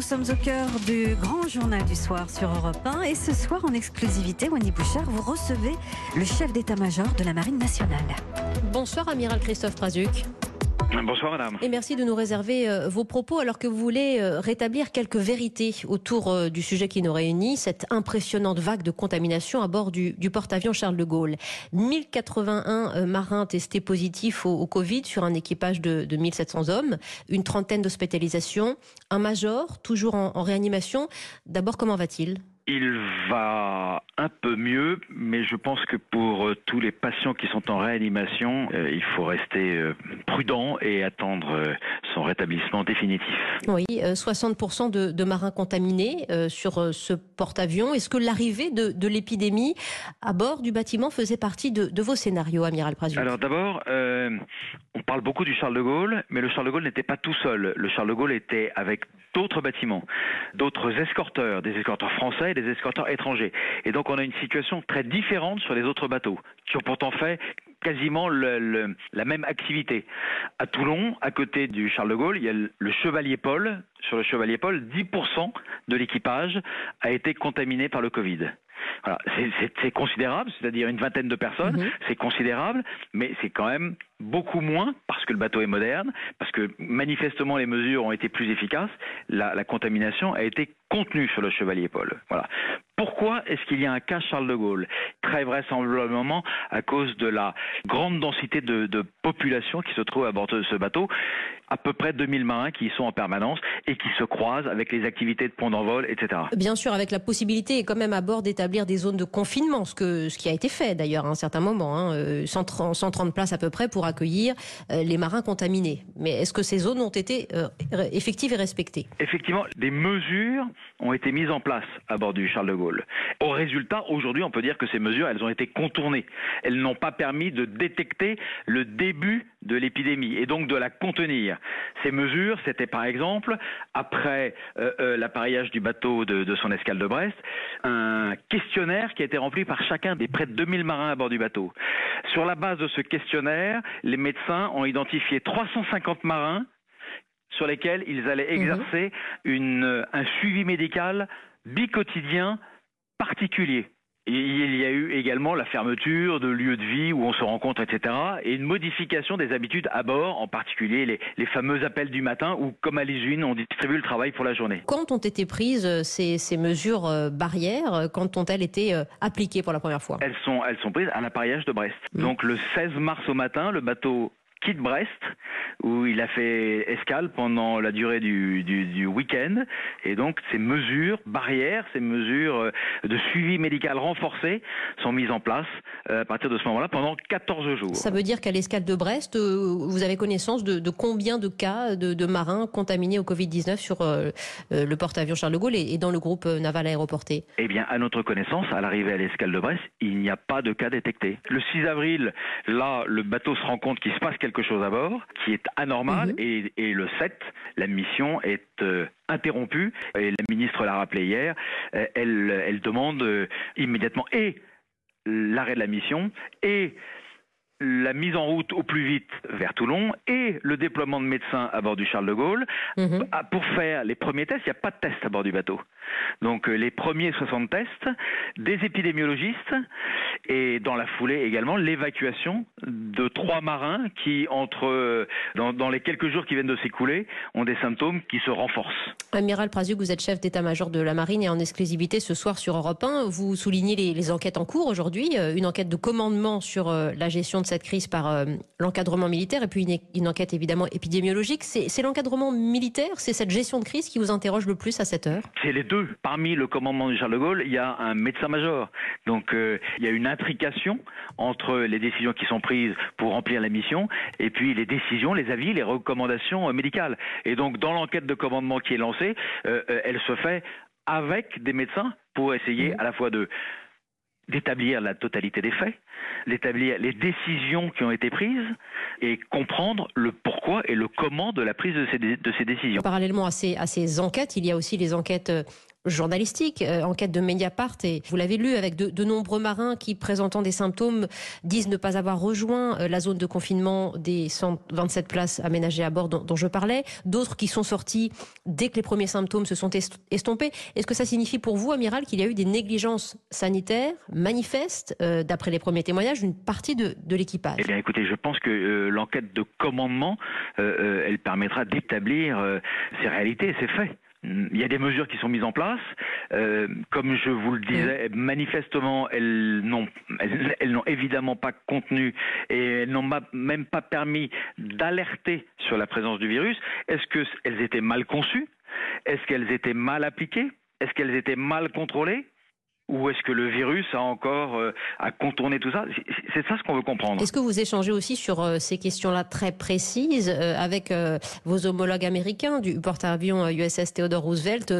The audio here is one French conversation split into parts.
nous sommes au cœur du grand journal du soir sur Europe 1 et ce soir en exclusivité, Wendy Bouchard, vous recevez le chef d'état-major de la Marine nationale. Bonsoir amiral Christophe Prazuc. Bonsoir madame. Et merci de nous réserver euh, vos propos alors que vous voulez euh, rétablir quelques vérités autour euh, du sujet qui nous réunit, cette impressionnante vague de contamination à bord du, porte-avions Charles de Gaulle. 1081 marins testés positifs au, Covid sur un équipage de, 1700 hommes, une trentaine d'hospitalisations, un major toujours en réanimation. D'abord, comment va-t-il? Il va un peu mieux, mais je pense que pour euh, tous les patients qui sont en réanimation, euh, il faut rester euh, prudent et attendre son rétablissement définitif. Oui, 60% de, marins contaminés sur ce porte-avions. Est-ce que l'arrivée de, l'épidémie à bord du bâtiment faisait partie de, vos scénarios, Amiral Prazu Alors d'abord, on parle beaucoup du Charles de Gaulle, mais le Charles de Gaulle n'était pas tout seul. Le Charles de Gaulle était avec d'autres bâtiments, d'autres escorteurs, des escorteurs français et des escorteurs étrangers. Et donc on a une situation très différente sur les autres bateaux, qui ont pourtant fait quasiment la même activité. À Toulon, à côté du Charles de Gaulle, il y a le Chevalier Paul. Sur le Chevalier Paul, 10% de l'équipage a été contaminé par le Covid. Voilà, c'est considérable, c'est-à-dire une vingtaine de personnes, mhm. c'est considérable, mais c'est quand même beaucoup moins parce que le bateau est moderne, parce que manifestement les mesures ont été plus efficaces, la, la contamination a été contenue sur le Chevalier Paul. Voilà. Pourquoi est-ce qu'il y a un cas Charles de Gaulle? Très vraisemblablement à cause de la grande densité de, population qui se trouve à bord de ce bateau. À peu près 2000 marins qui y sont en permanence et qui se croisent avec les activités de pont d'envol, etc. Bien sûr, avec la possibilité quand même à bord d'établir des zones de confinement, ce, que, ce qui a été fait d'ailleurs à un certain moment, hein, 130, 130, places à peu près pour accueillir euh, les marins contaminés. Mais est-ce que ces zones ont été euh, effectives et respectées? Effectivement, des mesures ont été mises en place à bord du Charles de Gaulle. Au résultat, aujourd'hui, on peut dire que ces mesures, elles ont été contournées. Elles n'ont pas permis de détecter le début de l'épidémie et donc de la contenir. Ces mesures, c'était par exemple, après euh, euh, l'appareillage du bateau de, de, son escale de Brest, un questionnaire qui a été rempli par chacun des près de 2000 marins à bord du bateau. Sur la base de ce questionnaire, les médecins ont identifié 350 marins sur lesquels ils allaient mhm. exercer une, un suivi médical bicotidien particulier. Il y a eu également la fermeture de lieux de vie où on se rencontre, etc. Et une modification des habitudes à bord, en particulier les, fameux appels du matin où, comme à l'usine, on distribue le travail pour la journée. Quand ont été prises euh, ces, mesures euh, barrières euh, Quand ont-elles été appliquées pour la première fois? Elles sont, elles sont prises à l'appareillage de Brest. Mmh. Donc le 16 mars au matin, le bateau quitte Brest, où il a fait escale pendant la durée du, du, week-end. Et donc, ces mesures barrières, ces mesures euh, de suivi médical renforcées sont mises en place euh, à partir de ce moment-là pendant 14 jours. Ça veut dire qu'à l'escale de Brest, euh, vous avez connaissance de, combien de cas de, marins contaminés au Covid-19 sur le porte-avions Charles de Gaulle et, dans le groupe naval aéroporté? Eh bien, à notre connaissance, à l'arrivée à l'escale de Brest, il n'y a pas de cas détectés. Le 6 avril, là, le bateau se rend compte qu'il se passe quelque chose à bord qui est anormal mhm. et, et, le 7, la mission est euh, interrompue et la ministre l'a rappelé hier, euh, elle, elle demande euh, immédiatement et l'arrêt de la mission et la mise en route au plus vite vers Toulon et le déploiement de médecins à bord du Charles de Gaulle mhm. pour faire les premiers tests. Il n'y a pas de tests à bord du bateau. Donc les premiers 60 tests, des épidémiologistes et dans la foulée également l'évacuation de trois marins qui, entre dans, les quelques jours qui viennent de s'écouler, ont des symptômes qui se renforcent. Amiral Prasiuk, vous êtes chef d'état-major de la marine et en exclusivité ce soir sur Europe 1, vous soulignez les, enquêtes en cours aujourd'hui, euh, une enquête de commandement sur euh, la gestion de cette crise par euh, l'encadrement militaire et puis une, une enquête évidemment épidémiologique. C'est l'encadrement militaire, c'est cette gestion de crise qui vous interroge le plus à cette heure? C'est les deux. Parmi le commandement du Charles de Gaulle, il y a un médecin-major. Donc il y a une intrication entre les décisions qui sont prises pour remplir la mission et puis les décisions, les avis, les recommandations euh, médicales. Et donc dans l'enquête de commandement qui est lancée, euh, euh, elle se fait avec des médecins pour essayer à la fois de d'établir la totalité des faits, d'établir les décisions qui ont été prises et comprendre le pourquoi et le comment de la prise de ces, décisions. Parallèlement à ces, à ces enquêtes, il y a aussi les enquêtes journalistique, enquête de Mediapart, et vous l'avez lu avec de, nombreux marins qui, présentant des symptômes, disent ne pas avoir rejoint la zone de confinement des 127 places aménagées à bord dont, je parlais, d'autres qui sont sortis dès que les premiers symptômes se sont estompés. Est-ce que ça signifie pour vous, amiral, qu'il y a eu des négligences sanitaires manifestes, d'après les premiers témoignages, d'une partie de, de l'équipage? Eh bien, écoutez, je pense que l'enquête de commandement, elle permettra d'établir ces réalités, ces faits. Il y a des mesures qui sont mises en place. Euh, comme je vous le disais, elles n'ont elles, n'ont évidemment pas contenu et elles n'ont même pas permis d'alerter sur la présence du virus. Est-ce qu'elles étaient mal conçues? Est-ce qu'elles étaient mal appliquées? Est-ce qu'elles étaient mal contrôlées? Ou est-ce que le virus a encore euh, à contourner tout ça C'est ça ce qu'on veut comprendre. Est-ce que vous échangez aussi sur euh, ces questions-là très précises euh, avec vos homologues américains du porte-avions USS Theodore Roosevelt,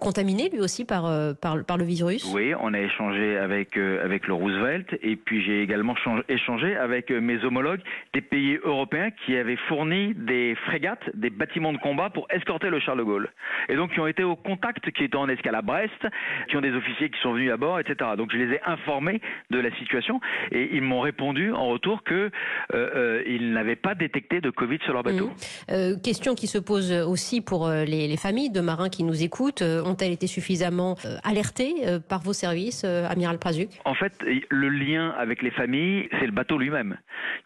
contaminé lui aussi par, par, par, le virus? Oui, on a échangé avec, avec le Roosevelt et puis j'ai également échangé avec mes homologues des pays européens qui avaient fourni des frégates, des bâtiments de combat pour escorter le Charles de Gaulle. Et donc qui ont été au contact, qui étaient en escale à Brest, qui ont des officiers qui sont venus à bord, etc. Donc je les ai informés de la situation et ils m'ont répondu en retour que euh, euh, ils n'avaient pas détecté de Covid sur leur bateau. Mmh. Euh, question qui se pose aussi pour les, familles de marins qui nous écoutent. Ont-elles été suffisamment alertées par vos services, amiral Prazuc? En fait, le lien avec les familles, c'est le bateau lui-même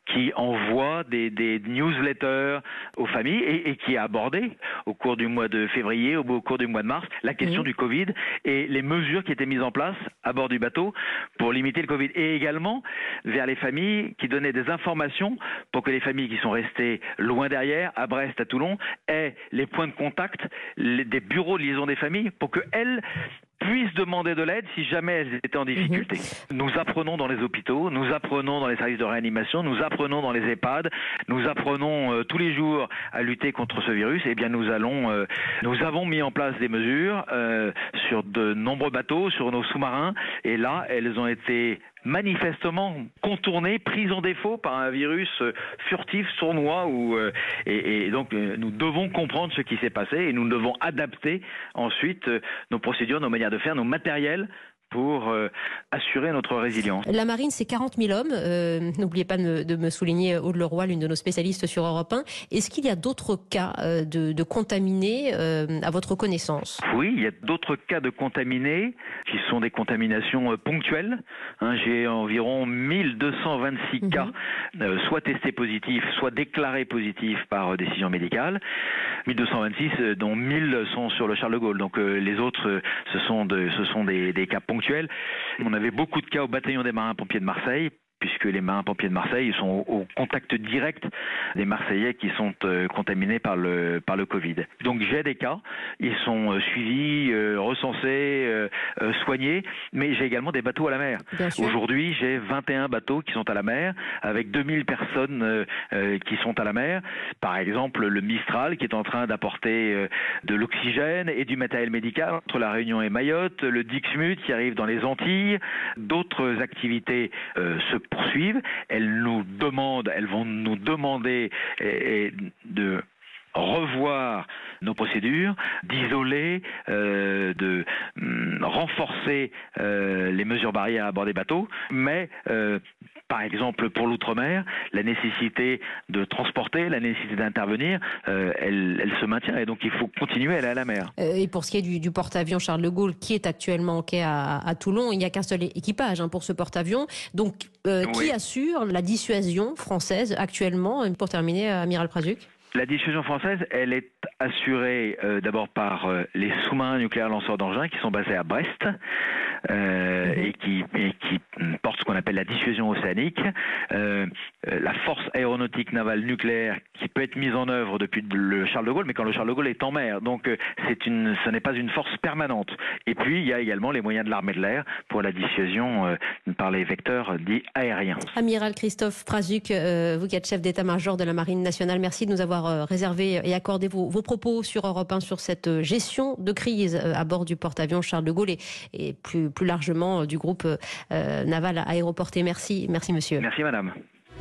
qui envoie des, newsletters aux familles et, qui a abordé au cours du mois de février, au, cours du mois de mars, la question mmh. du Covid et les mesures qui étaient mises en place à bord du bateau pour limiter le Covid. Et également vers les familles qui donnaient des informations pour que les familles qui sont restées loin derrière, à Brest, à Toulon, aient les points de contact, des bureaux de liaison des familles pour qu'elles puissent demander de l'aide si jamais elles étaient en difficulté. Mhm. Nous apprenons dans les hôpitaux, nous apprenons dans les services de réanimation, nous apprenons dans les EHPAD, nous apprenons euh, tous les jours à lutter contre ce virus. Et eh bien nous allons, euh, nous avons mis en place des mesures euh, sur de nombreux bateaux, sur nos sous-marins, et là elles ont été manifestement contournée, prise en défaut par un virus euh, furtif, sournois. Ou, euh, et, donc euh, nous devons comprendre ce qui s'est passé et nous devons adapter ensuite nos procédures, nos manières de faire, nos matériels pour euh, assurer notre résilience. La marine, c'est 40 000 hommes. Euh, n'oubliez pas de, me souligner Aude Leroy, l'une de nos spécialistes sur Europe 1. Est-ce qu'il y a d'autres cas euh, de, contaminés à votre connaissance? Oui, il y a d'autres cas de contaminés qui sont des contaminations ponctuelles. Hein, j'ai environ 1226 mhm. cas, soit testés positifs, soit déclarés positifs par décision médicale. 1226, dont 1000 sont sur le Charles de Gaulle. Donc les autres, ce sont, de, ce sont des, des cas ponctuels on avait beaucoup de cas au bataillon des marins-pompiers de Marseille puisque les marins-pompiers de Marseille sont au contact direct des Marseillais qui sont euh, contaminés par le, par le Covid. Donc j'ai des cas, ils sont euh, suivis, euh, recensés, soignés, mais j'ai également des bateaux à la mer. Aujourd'hui, j'ai 21 bateaux qui sont à la mer, avec 2000 personnes qui sont à la mer. Par exemple, le Mistral qui est en train d'apporter de l'oxygène et du matériel médical entre la Réunion et Mayotte, le Dixmude qui arrive dans les Antilles, d'autres activités se poursuivent, elles nous demandent, elles vont nous demander de revoir nos procédures, d'isoler, euh, de hum, renforcer euh, les mesures barrières à bord des bateaux, mais euh, par exemple pour l'outre-mer, la nécessité de transporter, la nécessité d'intervenir, elle, se maintient et donc il faut continuer à aller à la mer. et pour ce qui est du, porte-avions Charles de Gaulle qui est actuellement en quai à, Toulon, il n'y a qu'un seul équipage hein, pour ce porte-avions. Donc qui assure la dissuasion française actuellement Pour terminer, Amiral Prazuc? La dissuasion française, elle est assurée euh, d'abord par euh, les sous-marins nucléaires lanceurs d'engins qui sont basés à Brest euh, mhm. et, qui, et, qui, portent ce qu'on appelle la dissuasion océanique. la force aéronautique navale nucléaire qui peut être mise en œuvre depuis le Charles de Gaulle, mais quand le Charles de Gaulle est en mer. Donc c'est une, ce n'est pas une force permanente. Et puis il y a également les moyens de l'armée de l'air pour la dissuasion par les vecteurs dits aériens. Amiral Christophe Prazuc, vous qui êtes chef d'état-major de la Marine nationale, merci de nous avoir euh, réservé et accordé vos, propos sur Europe 1 sur cette euh, gestion de crise euh, à bord du porte-avions Charles de Gaulle et, plus, plus largement du groupe naval aéroporté. Merci, merci monsieur. Merci madame.